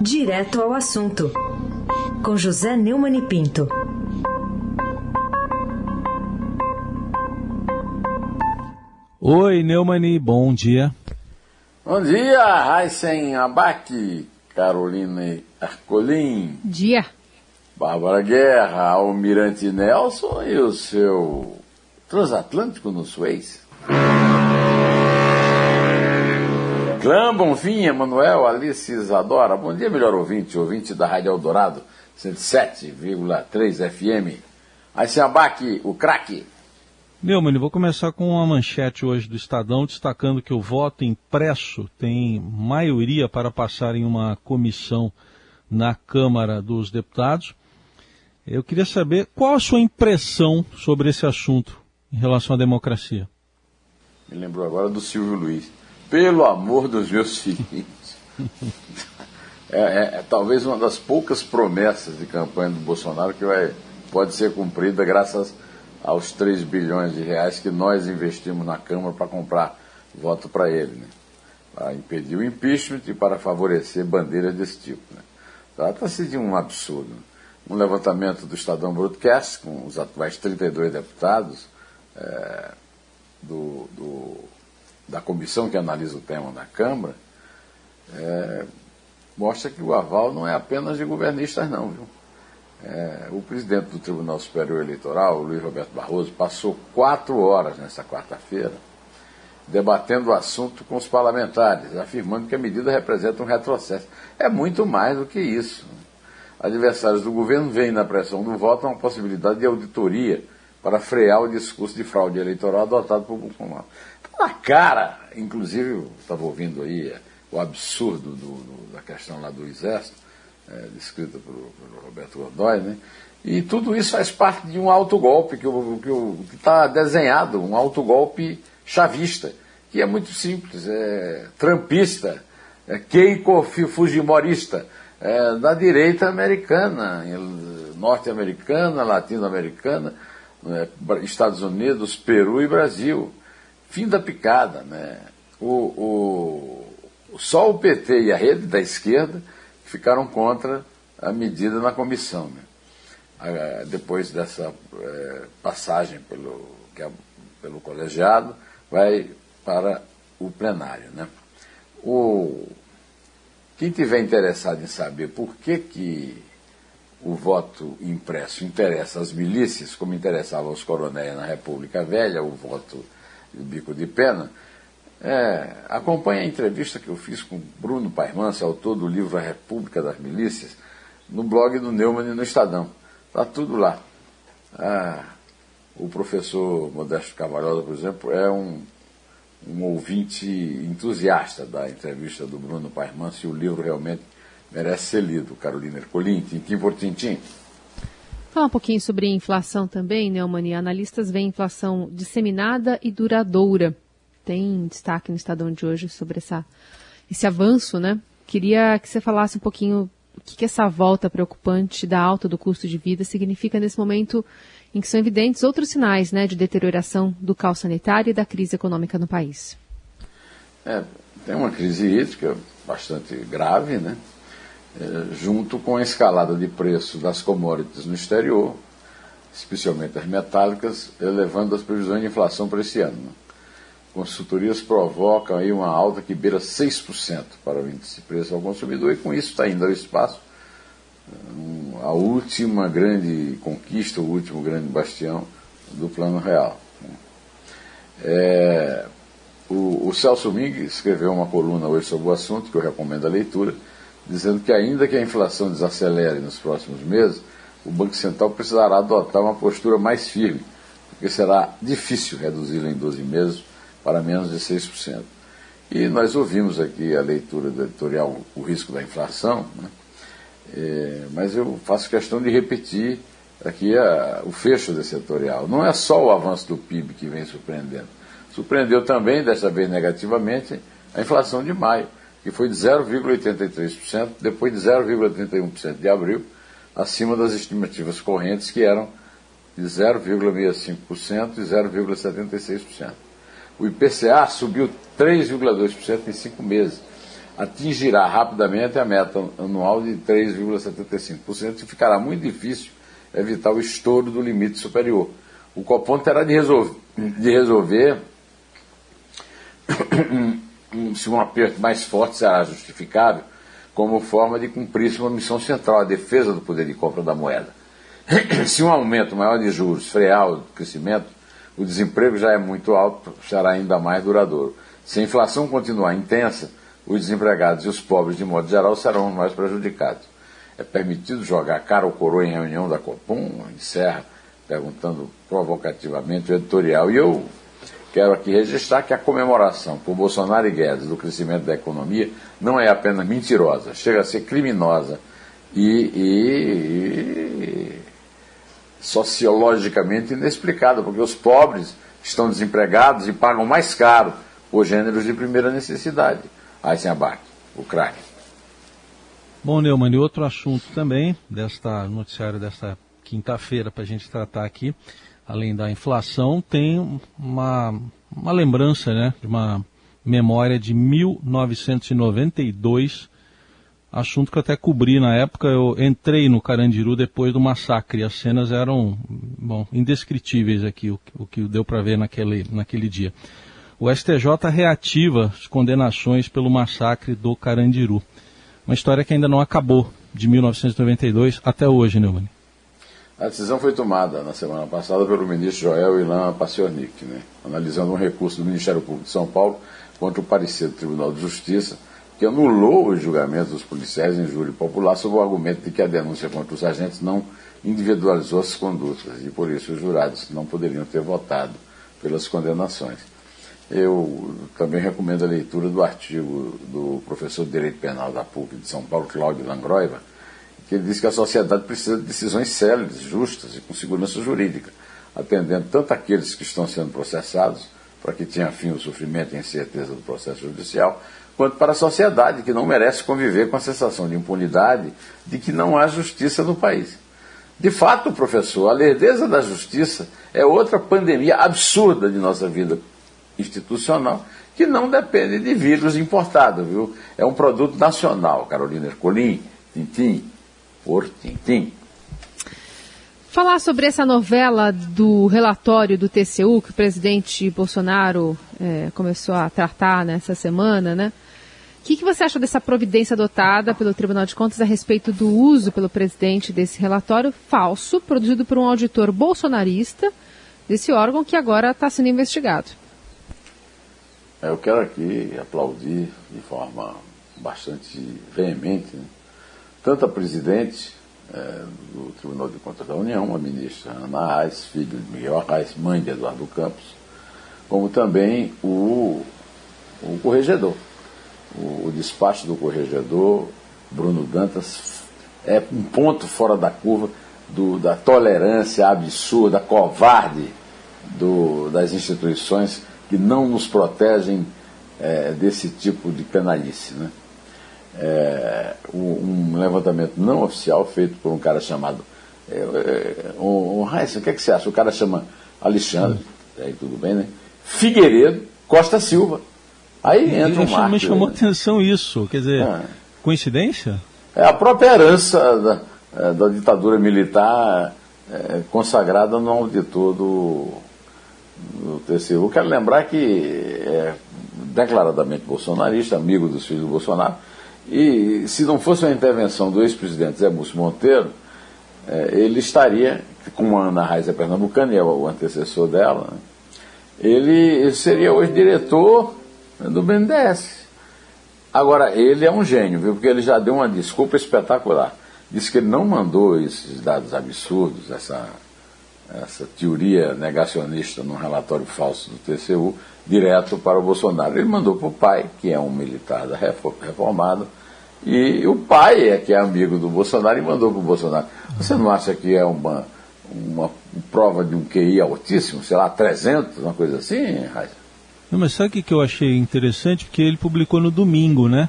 Direto ao assunto, com José Neumann e Pinto. Oi, Neumani, bom dia. Bom dia, Raíssen Abac, Carolina Arcolim. Dia. Bárbara Guerra, Almirante Nelson e o seu transatlântico no Suez. Clã, Bonfim, Emanuel, Alice Isadora. Bom dia, melhor ouvinte, ouvinte da Rádio Eldorado, 107,3 FM. Raíssen Abac, o craque. Neumann, vou começar com uma manchete hoje do Estadão destacando que o voto impresso tem maioria para passar em uma comissão na Câmara dos Deputados. Eu queria saber qual a sua impressão sobre esse assunto em relação à democracia. Me lembrou agora do Silvio Luiz. Pelo amor dos meus filhos. É, é, é, talvez uma das poucas promessas de campanha do Bolsonaro que vai, pode ser cumprida graças aos 3 bilhões de reais que nós investimos na Câmara para comprar voto para ele, né? para impedir o impeachment e para favorecer bandeiras desse tipo. Né? Trata-se de um absurdo. Um levantamento do Estadão Broadcast, com os atuais 32 deputados é, do, do, da comissão que analisa o tema na Câmara, é, mostra que o aval não é apenas de governistas, não, viu? É, o presidente do Tribunal Superior Eleitoral, Luiz Roberto Barroso, passou quatro horas nessa quarta-feira debatendo o assunto com os parlamentares, afirmando que a medida representa um retrocesso. É muito mais do que isso. Adversários do governo veem na pressão do voto uma possibilidade de auditoria para frear o discurso de fraude eleitoral adotado por Bolsonaro. Na cara, inclusive, estava ouvindo aí o absurdo do, do, da questão lá do Exército, é, descrita pelo, pelo, Roberto Godoy, né? E tudo isso faz parte de um autogolpe que está desenhado, um autogolpe chavista, que é muito simples, é trampista, é Keiko Fujimorista, é, da direita americana, norte-americana, latino-americana, né, Estados Unidos, Peru e Brasil. Fim da picada. Né? O, o, só o PT e a rede da esquerda ficaram contra a medida na comissão. Né? Depois dessa é, passagem pelo, é, pelo colegiado, vai para o plenário. Né? O, quem tiver interessado em saber por que, que o voto impresso interessa às milícias, como interessava aos coronéis na República Velha, o voto de bico de pena, é, acompanhe a entrevista que eu fiz com Bruno Paimans, autor do livro A República das Milícias, no blog do Neumann e no Estadão. Está tudo lá. Ah, o professor Modesto Cavalhosa, por exemplo, é um, um ouvinte entusiasta da entrevista do Bruno Paimans e o livro realmente merece ser lido. Carolina Ercolim, tintim por tintim. Falar um pouquinho sobre inflação também, Neumann. Analistas veem inflação disseminada e duradoura tem destaque no Estadão de hoje sobre essa, esse avanço, né? Queria que você falasse um pouquinho o que, que essa volta preocupante da alta do custo de vida significa nesse momento em que são evidentes outros sinais né, de deterioração do caos sanitário e da crise econômica no país. É, tem uma crise hídrica bastante grave, né? É, junto com a escalada de preço das commodities no exterior, especialmente as metálicas, elevando as previsões de inflação para esse ano. Consultorias provocam aí uma alta que beira 6% para o índice de preço ao consumidor e com isso está indo ao espaço um, a última grande conquista, o último grande bastião do plano real. É, o, o, Celso Ming escreveu uma coluna hoje sobre o assunto, que eu recomendo a leitura, dizendo que ainda que a inflação desacelere nos próximos meses, o Banco Central precisará adotar uma postura mais firme, porque será difícil reduzi-la em 12 meses para menos de 6%. E nós ouvimos aqui a leitura do editorial O Risco da Inflação, né? é, mas eu faço questão de repetir aqui a, o fecho desse editorial. Não é só o avanço do PIB que vem surpreendendo. Surpreendeu também, desta vez negativamente, a inflação de maio, que foi de 0,83%, depois de 0,31% de abril, acima das estimativas correntes, que eram de 0,65% e 0,76%. O IPCA subiu 3,2% em cinco meses, atingirá rapidamente a meta anual de 3,75% e ficará muito difícil evitar o estouro do limite superior. O Copom terá de de resolver se um aperto mais forte será justificável como forma de cumprir sua missão central, a defesa do poder de compra da moeda. Se um aumento maior de juros frear o crescimento, o desemprego já é muito alto, será ainda mais duradouro. Se a inflação continuar intensa, os desempregados e os pobres, de modo geral, serão mais prejudicados. É permitido jogar cara ou coroa em reunião da Copom? Encerra perguntando provocativamente o editorial. E eu quero aqui registrar que a comemoração por Bolsonaro e Guedes do crescimento da economia não é apenas mentirosa, chega a ser criminosa e, e, e sociologicamente inexplicada, porque os pobres estão desempregados e pagam mais caro por gêneros de primeira necessidade. Eisenbach, Ucrânia. Bom, Neumann, e outro assunto também, desta noticiário desta quinta-feira, para a gente tratar aqui, além da inflação, tem uma, uma lembrança, né, de uma memória de 1992, assunto que eu até cobri na época. Eu entrei no Carandiru depois do massacre. As cenas eram, bom, indescritíveis aqui, o, o que deu para ver naquele, naquele dia. O STJ reativa as condenações pelo massacre do Carandiru. Uma história que ainda não acabou, de 1992 até hoje, Neumann. A decisão foi tomada na semana passada pelo ministro Joel Ilan Paciornik, né, analisando um recurso do Ministério Público de São Paulo contra o parecer do Tribunal de Justiça, que anulou os julgamentos dos policiais em júri popular sob o argumento de que a denúncia contra os agentes não individualizou as condutas e por isso os jurados não poderiam ter votado pelas condenações. Eu também recomendo a leitura do artigo do professor de Direito Penal da PUC de São Paulo, Cláudio Langroiva, que ele diz que a sociedade precisa de decisões céleres, justas e com segurança jurídica, atendendo tanto aqueles que estão sendo processados, para que tenha fim o sofrimento e a incerteza do processo judicial, quanto para a sociedade, que não merece conviver com a sensação de impunidade de que não há justiça no país. De fato, professor, a lerdeza da justiça é outra pandemia absurda de nossa vida institucional que não depende de vírus importado, viu? É um produto nacional, Carolina Ercolim, Tintim, por Tintim. Falar sobre essa novela do relatório do TCU que o presidente Bolsonaro é, começou a tratar nessa semana, né? O que, que, você acha dessa providência adotada pelo Tribunal de Contas a respeito do uso pelo presidente desse relatório falso, produzido por um auditor bolsonarista desse órgão que agora está sendo investigado? Eu quero aqui aplaudir de forma bastante veemente né? Tanto a presidente é, do Tribunal de Contas da União, a ministra Ana Arraes, filho de Miguel Arraes, mãe de Eduardo Campos, como também o, o corregedor. O, o despacho do corregedor, Bruno Dantas, é um ponto fora da curva do, da tolerância absurda, covarde do, das instituições que não nos protegem é, desse tipo de penalice. Né? É, um, levantamento não oficial feito por um cara chamado. É, é, um, um o que, é que você acha? O cara chama Alexandre, hum. aí tudo bem, né? Figueiredo Costa Silva. Aí entra um marco. Me chamou né? atenção isso, quer dizer, é. coincidência? É a própria herança da, é, da ditadura militar é, consagrada no auditor do, do TCU. Quero lembrar que é declaradamente bolsonarista, amigo dos filhos do Bolsonaro, e se não fosse uma intervenção do ex-presidente Zé Múcio Monteiro, é, ele estaria, como a Ana Raiz é pernambucana é o antecessor dela, né, ele seria hoje diretor do BNDES. Agora, ele é um gênio, viu? Porque ele já deu uma desculpa espetacular. Disse que ele não mandou esses dados absurdos, essa essa teoria negacionista num relatório falso do TCU direto para o Bolsonaro. Ele mandou para o pai, que é um militar reformado, e o pai é que é amigo do Bolsonaro e mandou para o Bolsonaro. Você não acha que é uma, uma prova de um QI altíssimo, sei lá, 300, uma coisa assim, Raiza? Não, mas sabe o que eu achei interessante? Porque ele publicou no domingo, né?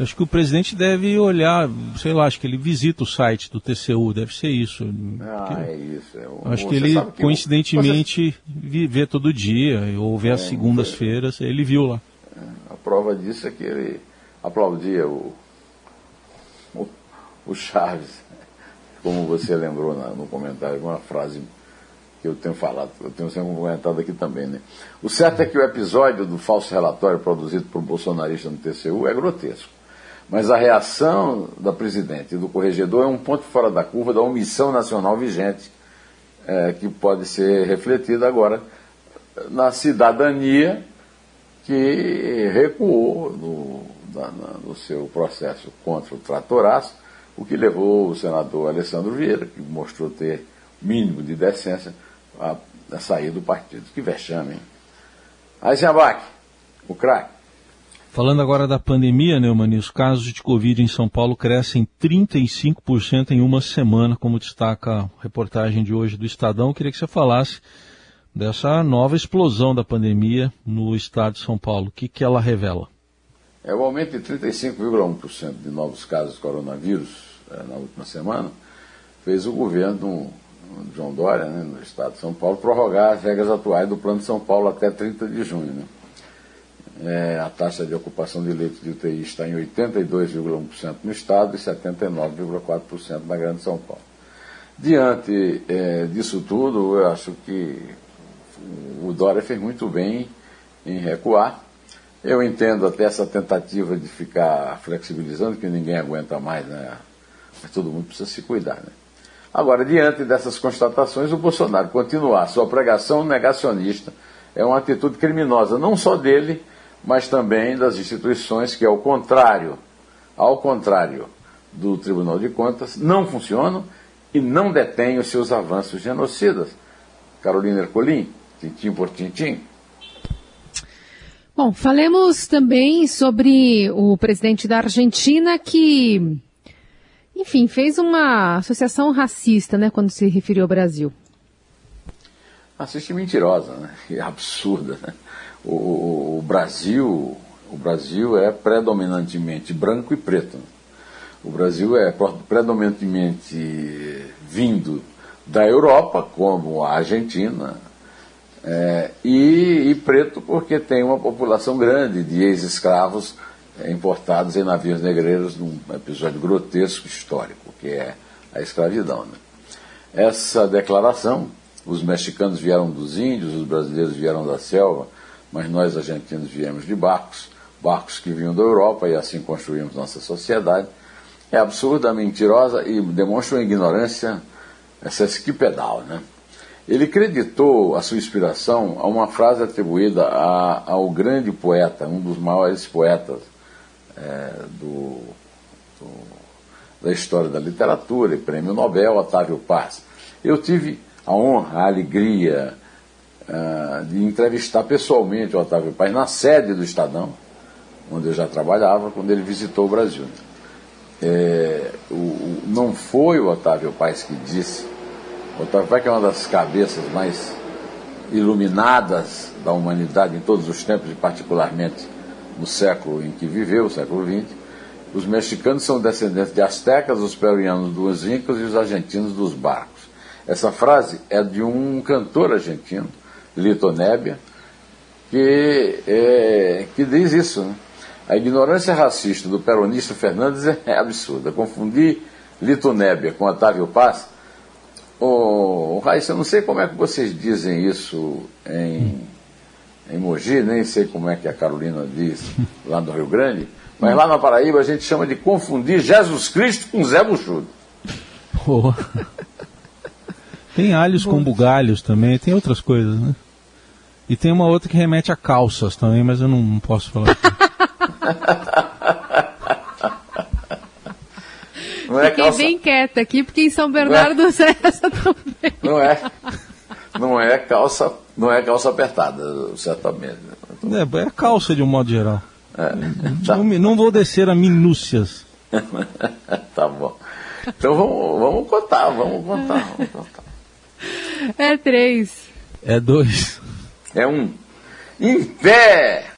Acho que o presidente deve olhar, sei lá, acho que ele visita o site do TCU, deve ser isso. Ah, é isso. É acho que ele, que coincidentemente, você... vê todo dia, ou vê é, às segundas-feiras, ele viu lá. A prova disso é que ele aplaudia o, o, o Chaves, como você lembrou na, no comentário, uma frase que eu tenho falado, eu tenho sempre comentado aqui também, né? O certo é que o episódio do falso relatório produzido por bolsonarista no TCU é grotesco. Mas a reação da presidente e do corregedor é um ponto fora da curva da omissão nacional vigente, é, que pode ser refletida agora na cidadania que recuou no, na, na, no seu processo contra o tratoraço, o que levou o senador Alessandro Vieira, que mostrou ter mínimo de decência, a, a sair do partido. Que vexame, hein? Eisenbach, o craque. Falando agora da pandemia, Neumani, os casos de Covid em São Paulo crescem 35% em uma semana, como destaca a reportagem de hoje do Estadão. Eu queria que você falasse dessa nova explosão da pandemia no estado de São Paulo. O que, que ela revela? É o aumento de 35,1% de novos casos de coronavírus é, na última semana fez o governo João Dória, né, no estado de São Paulo, prorrogar as regras atuais do Plano de São Paulo até 30 de junho. Né? É, a taxa de ocupação de leitos de UTI está em 82,1% no estado e 79,4% na Grande São Paulo. Diante é, disso tudo, eu acho que o Dória fez muito bem em recuar. Eu entendo até essa tentativa de ficar flexibilizando, que ninguém aguenta mais, né? Mas todo mundo precisa se cuidar, né? Agora, diante dessas constatações, o Bolsonaro continuar sua pregação negacionista é uma atitude criminosa, não só dele, mas também das instituições que, ao contrário, ao contrário do Tribunal de Contas, não funcionam e não detêm os seus avanços genocidas. Carolina Ercolim, tintim por tintim. Bom, falemos também sobre o presidente da Argentina que, enfim, fez uma associação racista, né, quando se referiu ao Brasil. Racista e mentirosa, né? E absurda, né? O, o, Brasil, o Brasil é predominantemente branco e preto. O Brasil é predominantemente vindo da Europa, como a Argentina, é, e, e, preto porque tem uma população grande de ex-escravos importados em navios negreiros num episódio grotesco histórico, que é a escravidão. Né? Essa declaração, os mexicanos vieram dos índios, os brasileiros vieram da selva, mas nós argentinos viemos de barcos, barcos que vinham da Europa e assim construímos nossa sociedade. É absurda, mentirosa e demonstra uma ignorância sesquipedal, né? Ele creditou a sua inspiração a uma frase atribuída a, ao grande poeta, um dos maiores poetas é, do, do, da história da literatura e prêmio Nobel, Otávio Paz. Eu tive a honra, a alegria, uh, de entrevistar pessoalmente o Otávio Paz na sede do Estadão, onde eu já trabalhava, quando ele visitou o Brasil. É, o, não foi o Otávio Paz que disse, o Otávio Paz que é uma das cabeças mais iluminadas da humanidade em todos os tempos, e particularmente no século em que viveu, o século XX, os mexicanos são descendentes de astecas, os peruanos dos incas e os argentinos dos barcos. Essa frase é de um cantor argentino, Litonébia, que, é, que diz isso. Né? A ignorância racista do peronista Fernandes é absurda. Confundir Litonébia com Otávio Paz. Ô, oh, Raíssa, eu não sei como é que vocês dizem isso em, em Mogi, nem sei como é que a Carolina diz lá no Rio Grande, mas lá na Paraíba a gente chama de confundir Jesus Cristo com Zé Buchudo. Oh. Tem alhos com bugalhos também, tem outras coisas, né? E tem uma outra que remete a calças também, mas eu não, não posso falar. não é Fiquei calça... bem quieta aqui, porque em São Bernardo é... essa também. Não é, não é calça, não é calça apertada, certamente. É, é calça de um modo geral. É. Tá. Não, não vou descer a minúcias. tá bom. Então vamos, vamos contar, vamos contar, vamos contar. É três. É dois. É um. Em pé!